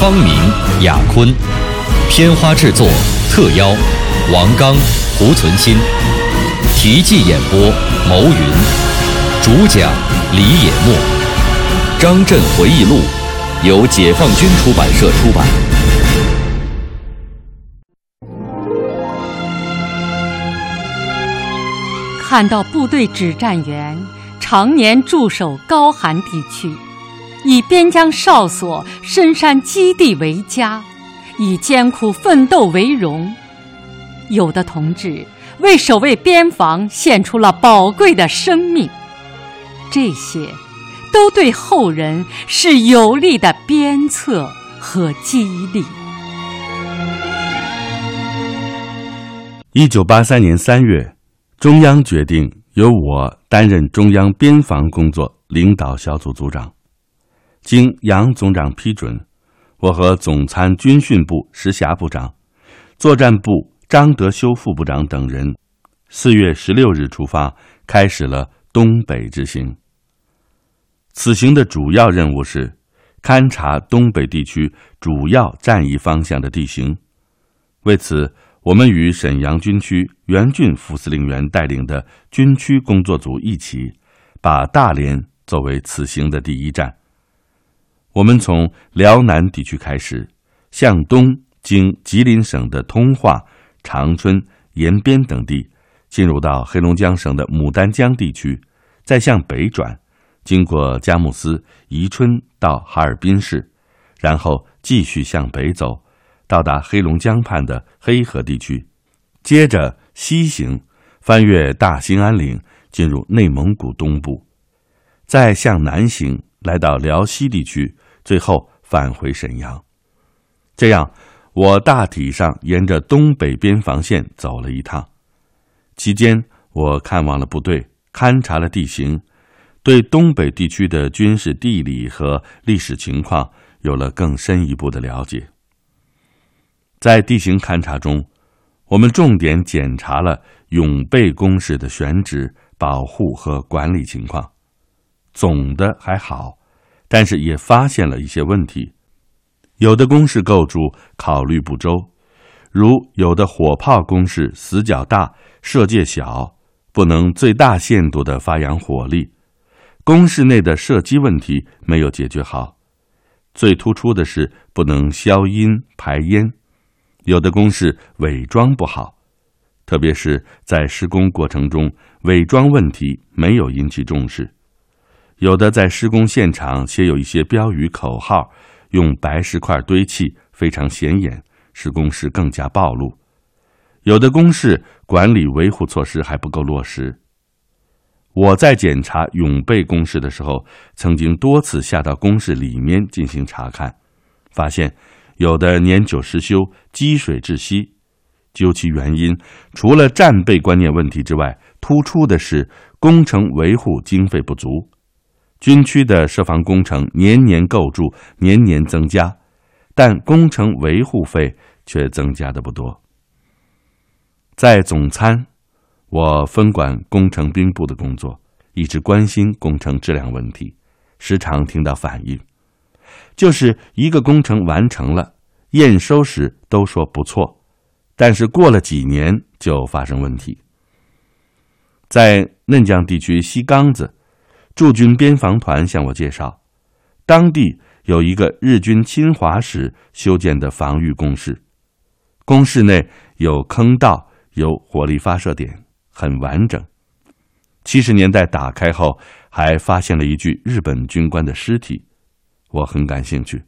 方明、雅坤，片花制作特邀王刚、胡存新，题记演播牟云，主讲李野墨，《张震回忆录》由解放军出版社出版。看到部队指战员常年驻守高寒地区，以边疆哨所、深山基地为家，以艰苦奋斗为荣。有的同志为守卫边防献出了宝贵的生命，这些都对后人是有力的鞭策和激励。一九八三年三月。中央决定由我担任中央边防工作领导小组组长，经杨总长批准，我和总参军训部石霞部长、作战部张德修副部长等人，四月十六日出发，开始了东北之行。此行的主要任务是勘察东北地区主要战役方向的地形，为此。我们与沈阳军区袁俊副司令员带领的军区工作组一起，把大连作为此行的第一站。我们从辽南地区开始，向东经吉林省的通化、长春、延边等地，进入到黑龙江省的牡丹江地区，再向北转，经过佳木斯、宜春到哈尔滨市，然后继续向北走。到达黑龙江畔的黑河地区，接着西行，翻越大兴安岭，进入内蒙古东部，再向南行，来到辽西地区，最后返回沈阳。这样，我大体上沿着东北边防线走了一趟。期间，我看望了部队，勘察了地形，对东北地区的军事地理和历史情况有了更深一步的了解。在地形勘察中，我们重点检查了永备工事的选址、保护和管理情况。总的还好，但是也发现了一些问题。有的工事构筑考虑不周，如有的火炮工事死角大、射界小，不能最大限度的发扬火力。工事内的射击问题没有解决好。最突出的是不能消音排烟。有的工事伪装不好，特别是在施工过程中，伪装问题没有引起重视。有的在施工现场写有一些标语口号，用白石块堆砌，非常显眼，使工事更加暴露。有的工事管理维护措施还不够落实。我在检查永备工事的时候，曾经多次下到工事里面进行查看，发现。有的年久失修，积水窒息。究其原因，除了战备观念问题之外，突出的是工程维护经费不足。军区的设防工程年年构筑，年年增加，但工程维护费却增加的不多。在总参，我分管工程兵部的工作，一直关心工程质量问题，时常听到反映。就是一个工程完成了，验收时都说不错，但是过了几年就发生问题。在嫩江地区西岗子，驻军边防团向我介绍，当地有一个日军侵华时修建的防御工事，工事内有坑道，有火力发射点，很完整。七十年代打开后，还发现了一具日本军官的尸体。我很感兴趣，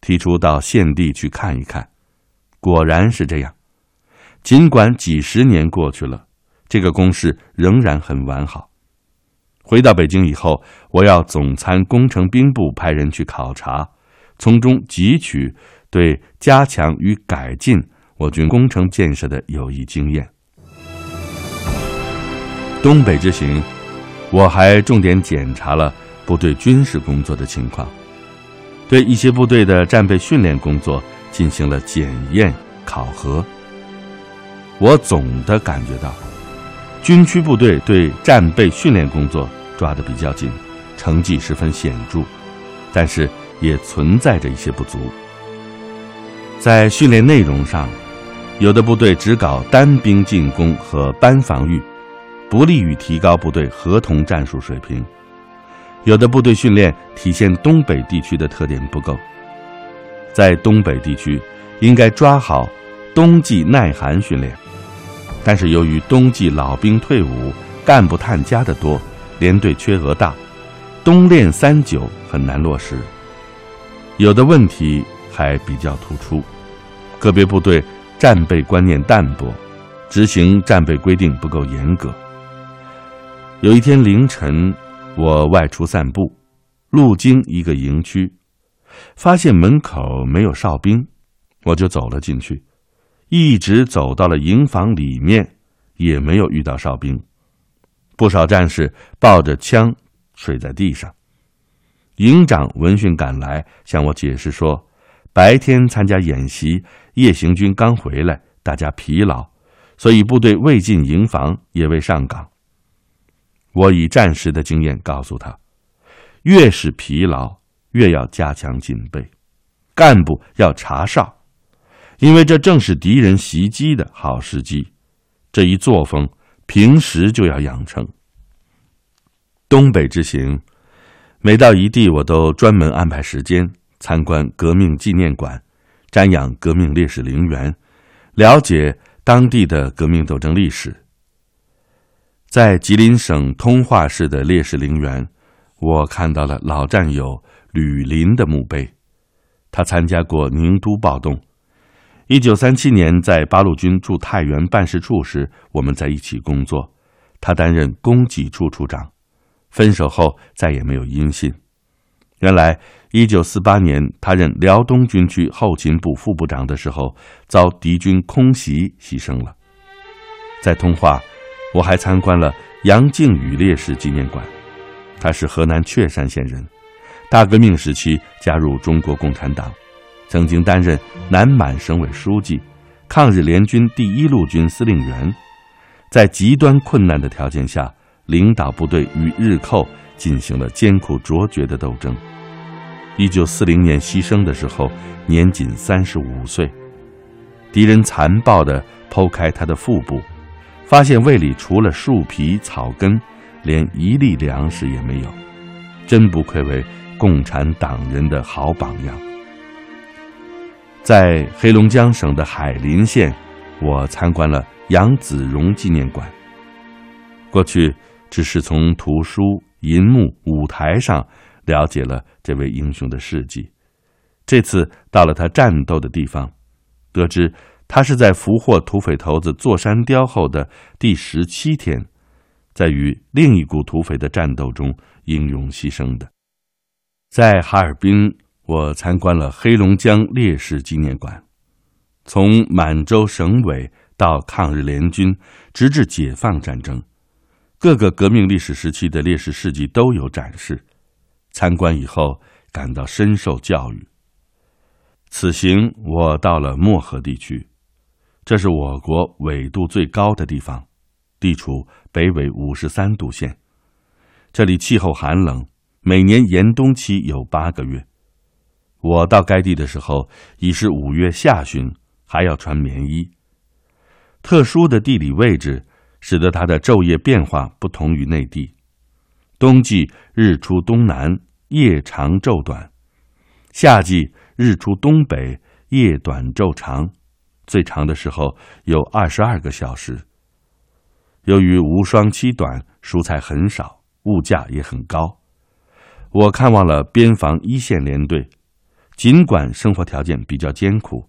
提出到现地去看一看。果然是这样，尽管几十年过去了，这个工事仍然很完好。回到北京以后，我要总参工程兵部派人去考察，从中汲取对加强与改进我军工程建设的有益经验。东北之行，我还重点检查了部队军事工作的情况，对一些部队的战备训练工作进行了检验考核。我总的感觉到，军区部队对战备训练工作抓得比较紧，成绩十分显著，但是也存在着一些不足。在训练内容上，有的部队只搞单兵进攻和班防御。不利于提高部队合同战术水平。有的部队训练体现东北地区的特点不够，在东北地区应该抓好冬季耐寒训练，但是由于冬季老兵退伍、干部探家的多，连队缺额大，冬练三九很难落实。有的问题还比较突出，个别部队战备观念淡薄，执行战备规定不够严格。有一天凌晨，我外出散步，路经一个营区，发现门口没有哨兵，我就走了进去，一直走到了营房里面，也没有遇到哨兵。不少战士抱着枪睡在地上。营长闻讯赶来，向我解释说，白天参加演习，夜行军刚回来，大家疲劳，所以部队未进营房，也未上岗。我以战时的经验告诉他，越是疲劳，越要加强警备，干部要查哨，因为这正是敌人袭击的好时机。这一作风平时就要养成。东北之行，每到一地，我都专门安排时间参观革命纪念馆，瞻仰革命烈士陵园，了解当地的革命斗争历史。在吉林省通化市的烈士陵园，我看到了老战友吕林的墓碑。他参加过宁都暴动。一九三七年在八路军驻太原办事处时，我们在一起工作。他担任供给处处长。分手后再也没有音信。原来，一九四八年他任辽东军区后勤部副部长的时候，遭敌军空袭牺牲了。在通化。我还参观了杨靖宇烈士纪念馆，他是河南确山县人，大革命时期加入中国共产党，曾经担任南满省委书记，抗日联军第一路军司令员，在极端困难的条件下，领导部队与日寇进行了艰苦卓绝的斗争。一九四零年牺牲的时候，年仅三十五岁，敌人残暴地剖开他的腹部。发现胃里除了树皮、草根，连一粒粮食也没有，真不愧为共产党人的好榜样。在黑龙江省的海林县，我参观了杨子荣纪念馆。过去只是从图书、银幕、舞台上了解了这位英雄的事迹，这次到了他战斗的地方，得知。他是在俘获土匪头子座山雕后的第十七天，在与另一股土匪的战斗中英勇牺牲的。在哈尔滨，我参观了黑龙江烈士纪念馆，从满洲省委到抗日联军，直至解放战争，各个革命历史时期的烈士事迹都有展示。参观以后，感到深受教育。此行我到了漠河地区。这是我国纬度最高的地方，地处北纬五十三度线。这里气候寒冷，每年严冬期有八个月。我到该地的时候已是五月下旬，还要穿棉衣。特殊的地理位置使得它的昼夜变化不同于内地。冬季日出东南，夜长昼短；夏季日出东北，夜短昼长。最长的时候有二十二个小时。由于无霜期短，蔬菜很少，物价也很高。我看望了边防一线连队，尽管生活条件比较艰苦，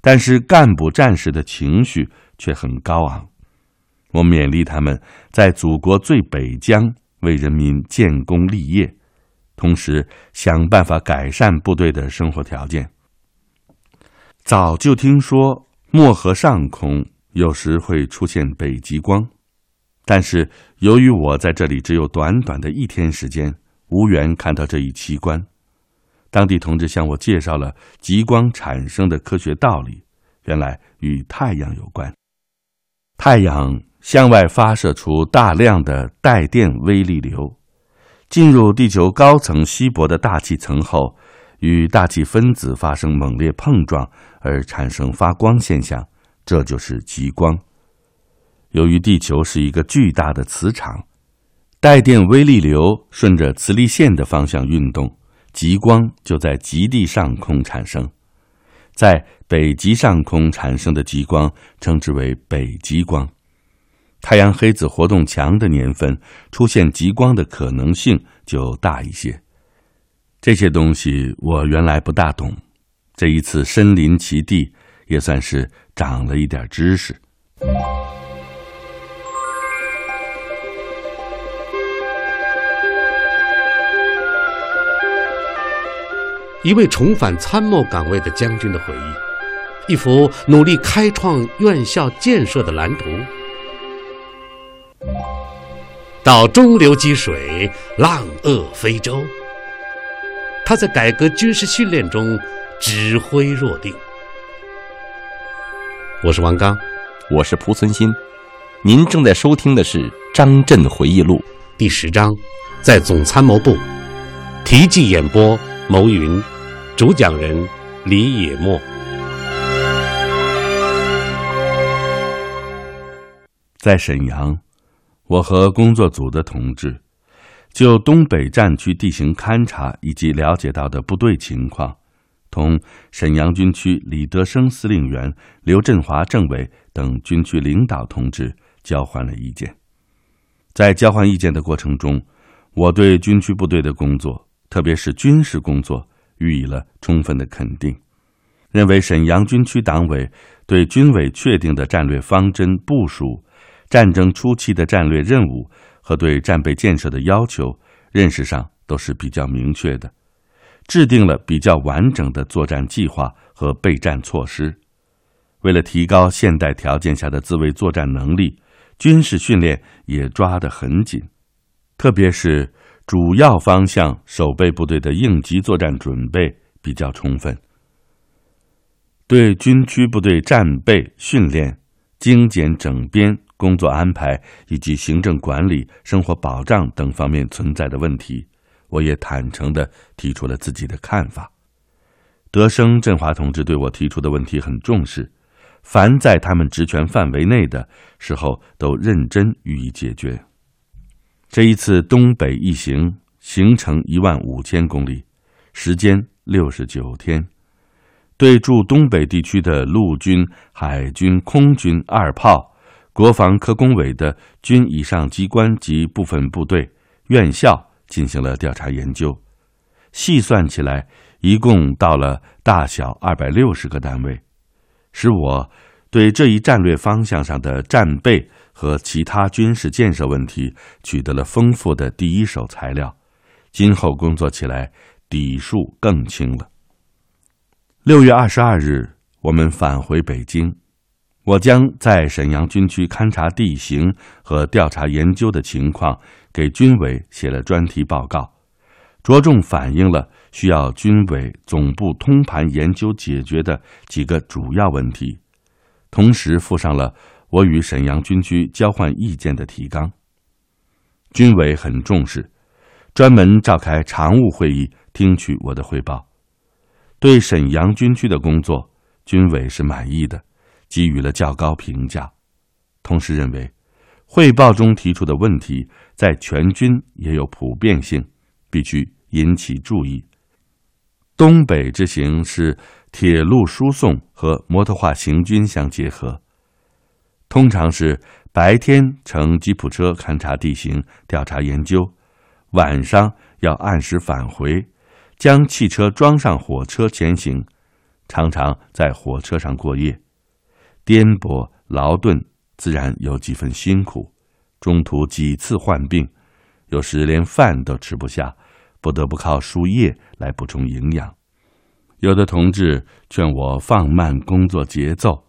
但是干部战士的情绪却很高昂。我勉励他们在祖国最北疆为人民建功立业，同时想办法改善部队的生活条件。早就听说漠河上空有时会出现北极光，但是由于我在这里只有短短的一天时间，无缘看到这一奇观。当地同志向我介绍了极光产生的科学道理，原来与太阳有关。太阳向外发射出大量的带电微粒流，进入地球高层稀薄的大气层后，与大气分子发生猛烈碰撞而产生发光现象，这就是极光。由于地球是一个巨大的磁场，带电微粒流顺着磁力线的方向运动。极光就在极地上空产生，在北极上空产生的极光称之为北极光。太阳黑子活动强的年份，出现极光的可能性就大一些。这些东西我原来不大懂，这一次身临其地，也算是长了一点知识。一位重返参谋岗位的将军的回忆，一幅努力开创院校建设的蓝图。到中流击水，浪遏飞舟。他在改革军事训练中指挥若定。我是王刚，我是蒲存昕，您正在收听的是《张震回忆录》第十章，在总参谋部，题记演播。牟云，主讲人李野墨。在沈阳，我和工作组的同志就东北战区地形勘察以及了解到的部队情况，同沈阳军区李德生司令员、刘振华政委等军区领导同志交换了意见。在交换意见的过程中，我对军区部队的工作。特别是军事工作予以了充分的肯定，认为沈阳军区党委对军委确定的战略方针部署、战争初期的战略任务和对战备建设的要求认识上都是比较明确的，制定了比较完整的作战计划和备战措施。为了提高现代条件下的自卫作战能力，军事训练也抓得很紧，特别是。主要方向守备部队的应急作战准备比较充分，对军区部队战备训练、精简整编工作安排以及行政管理、生活保障等方面存在的问题，我也坦诚地提出了自己的看法。德生、振华同志对我提出的问题很重视，凡在他们职权范围内的时候，都认真予以解决。这一次东北一行行程一万五千公里，时间六十九天，对驻东北地区的陆军、海军、空军、二炮、国防科工委的军以上机关及部分部队、院校进行了调查研究，细算起来，一共到了大小二百六十个单位，使我对这一战略方向上的战备。和其他军事建设问题取得了丰富的第一手材料，今后工作起来底数更轻了。六月二十二日，我们返回北京，我将在沈阳军区勘察地形和调查研究的情况给军委写了专题报告，着重反映了需要军委总部通盘研究解决的几个主要问题，同时附上了。我与沈阳军区交换意见的提纲，军委很重视，专门召开常务会议听取我的汇报。对沈阳军区的工作，军委是满意的，给予了较高评价。同时认为，汇报中提出的问题在全军也有普遍性，必须引起注意。东北之行是铁路输送和摩托化行军相结合。通常是白天乘吉普车勘察地形、调查研究，晚上要按时返回，将汽车装上火车前行，常常在火车上过夜，颠簸劳顿，自然有几分辛苦。中途几次患病，有时连饭都吃不下，不得不靠输液来补充营养。有的同志劝我放慢工作节奏，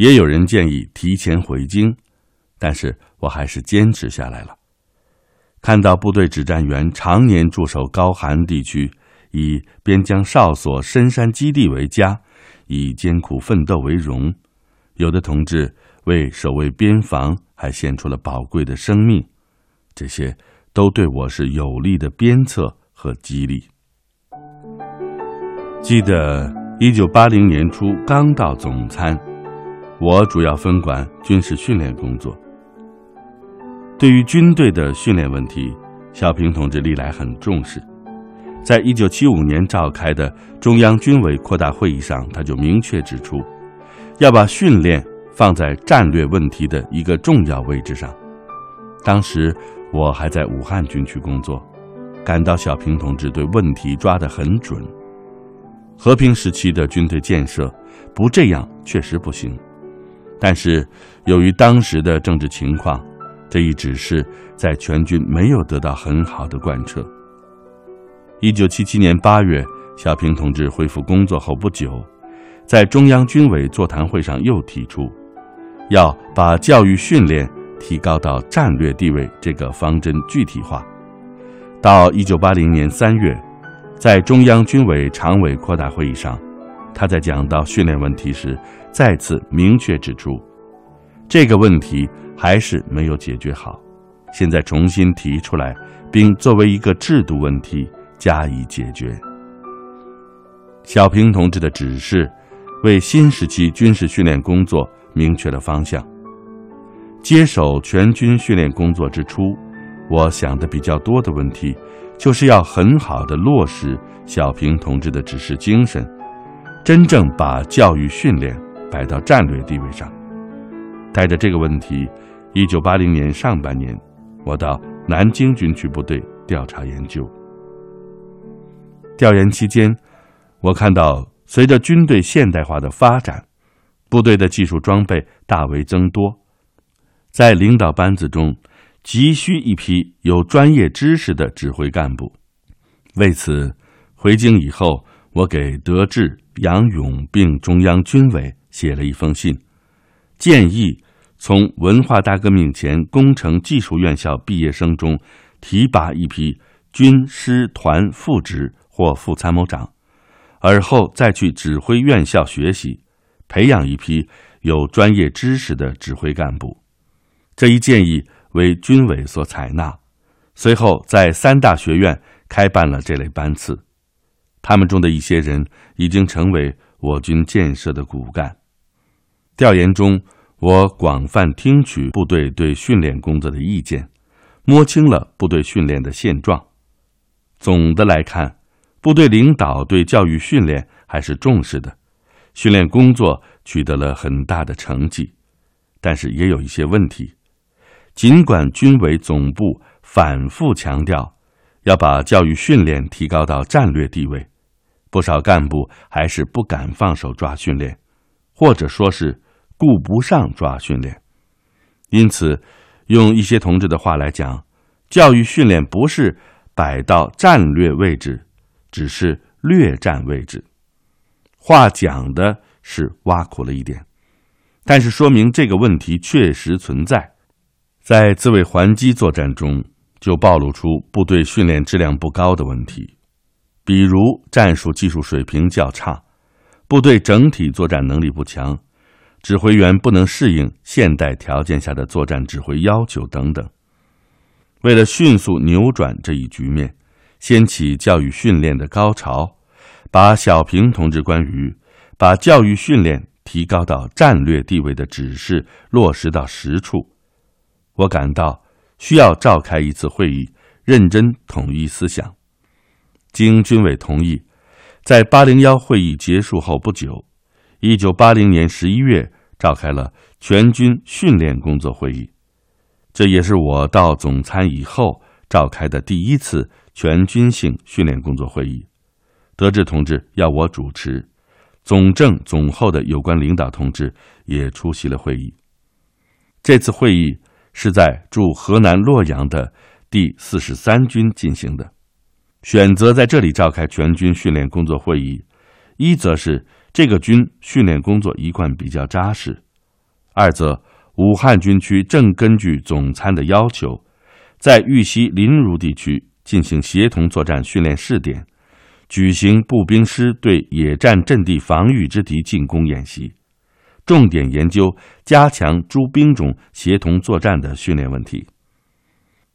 也有人建议提前回京，但是我还是坚持下来了。看到部队指战员常年驻守高寒地区，以边疆哨所、深山基地为家，以艰苦奋斗为荣，有的同志为守卫边防还献出了宝贵的生命，这些都对我是有力的鞭策和激励。记得一九八零年初刚到总参，我主要分管军事训练工作。对于军队的训练问题，小平同志历来很重视。在一九七五年召开的中央军委扩大会议上，他就明确指出，要把训练放在战略问题的一个重要位置上。当时我还在武汉军区工作，感到小平同志对问题抓得很准。和平时期的军队建设，不这样确实不行。但是，由于当时的政治情况，这一指示在全军没有得到很好的贯彻。一九七七年八月，小平同志恢复工作后不久，在中央军委座谈会上又提出，要把教育训练提高到战略地位这个方针具体化。到一九八零年三月。在中央军委常委扩大会议上，他在讲到训练问题时，再次明确指出，这个问题还是没有解决好，现在重新提出来，并作为一个制度问题加以解决。小平同志的指示，为新时期军事训练工作明确了方向。接手全军训练工作之初，我想的比较多的问题。就是要很好的落实小平同志的指示精神，真正把教育训练摆到战略地位上。带着这个问题，一九八零年上半年，我到南京军区部队调查研究。调研期间，我看到随着军队现代化的发展，部队的技术装备大为增多，在领导班子中。急需一批有专业知识的指挥干部。为此，回京以后，我给德智、杨勇并中央军委写了一封信，建议从文化大革命前工程技术院校毕业生中提拔一批军师团副职或副参谋长，而后再去指挥院校学习，培养一批有专业知识的指挥干部。这一建议。为军委所采纳，随后在三大学院开办了这类班次，他们中的一些人已经成为我军建设的骨干。调研中，我广泛听取部队对训练工作的意见，摸清了部队训练的现状。总的来看，部队领导对教育训练还是重视的，训练工作取得了很大的成绩，但是也有一些问题。尽管军委总部反复强调要把教育训练提高到战略地位，不少干部还是不敢放手抓训练，或者说是顾不上抓训练。因此，用一些同志的话来讲，教育训练不是摆到战略位置，只是略占位置。话讲的是挖苦了一点，但是说明这个问题确实存在。在自卫还击作战中，就暴露出部队训练质量不高的问题，比如战术技术水平较差，部队整体作战能力不强，指挥员不能适应现代条件下的作战指挥要求等等。为了迅速扭转这一局面，掀起教育训练的高潮，把小平同志关于把教育训练提高到战略地位的指示落实到实处。我感到需要召开一次会议，认真统一思想。经军委同意，在八零幺会议结束后不久，一九八零年十一月召开了全军训练工作会议。这也是我到总参以后召开的第一次全军性训练工作会议。德志同志要我主持，总政总后的有关领导同志也出席了会议。这次会议。是在驻河南洛阳的第四十三军进行的，选择在这里召开全军训练工作会议，一则是这个军训练工作一贯比较扎实；二则武汉军区正根据总参的要求，在豫西临汝地区进行协同作战训练试点，举行步兵师对野战阵地防御之敌进攻演习，重点研究加强诸兵种协同作战的训练问题。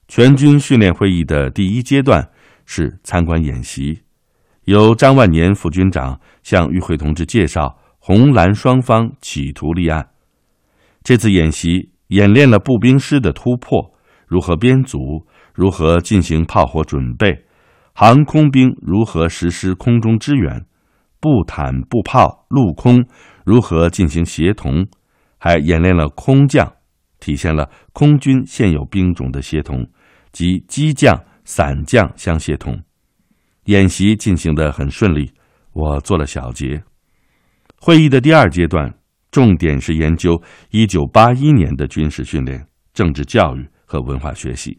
全军训练会议的第一阶段是参观演习，由张万年副军长向与会同志介绍红蓝双方企图立案。这次演习演练了步兵师的突破，如何编组，如何进行炮火准备，航空兵如何实施空中支援，步坦、步炮、陆空如何进行协同，还演练了空降，体现了空军现有兵种的协同。及机降、散降相协同，演习进行得很顺利。我做了小结。会议的第二阶段，重点是研究一九八一年的军事训练、政治教育和文化学习。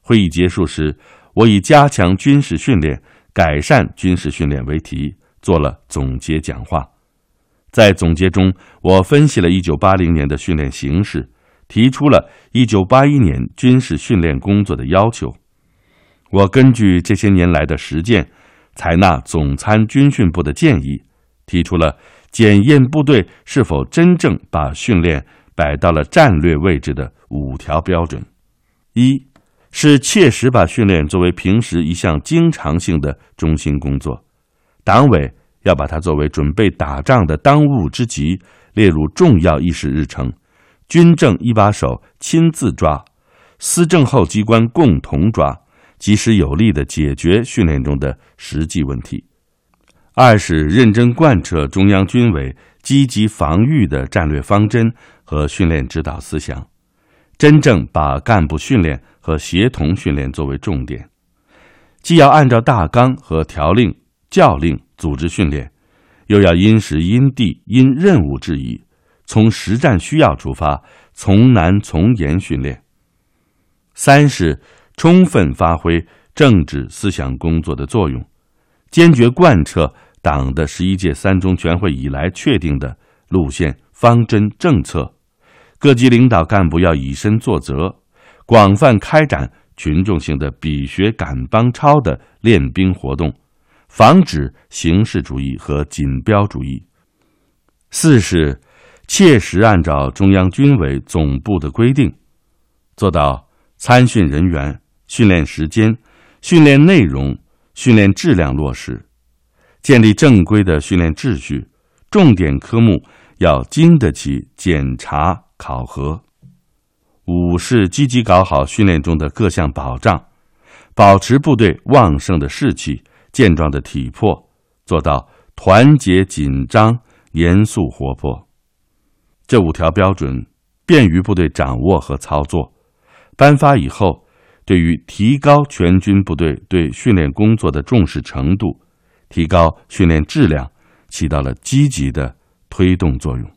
会议结束时，我以加强军事训练、改善军事训练为题，做了总结讲话。在总结中，我分析了一九八零年的训练形势。提出了一九八一年军事训练工作的要求。我根据这些年来的实践，采纳总参军训部的建议，提出了检验部队是否真正把训练摆到了战略位置的五条标准：一是切实把训练作为平时一项经常性的中心工作，党委要把它作为准备打仗的当务之急，列入重要议事日程。军政一把手亲自抓，司政后机关共同抓，及时有力的解决训练中的实际问题。二是认真贯彻中央军委积极防御的战略方针和训练指导思想，真正把干部训练和协同训练作为重点，既要按照大纲和条令教令组织训练，又要因时因地因任务制宜。从实战需要出发，从难从严训练。三是充分发挥政治思想工作的作用，坚决贯彻党的十一届三中全会以来确定的路线方针政策。各级领导干部要以身作则，广泛开展群众性的比学赶帮超的练兵活动，防止形式主义和锦标主义。四是。切实按照中央军委总部的规定，做到参训人员、训练时间、训练内容、训练质量落实，建立正规的训练秩序。重点科目要经得起检查考核。五是积极搞好训练中的各项保障，保持部队旺盛的士气、健壮的体魄，做到团结紧张、严肃活泼。这五条标准便于部队掌握和操作。颁发以后，对于提高全军部队对训练工作的重视程度，提高训练质量，起到了积极的推动作用。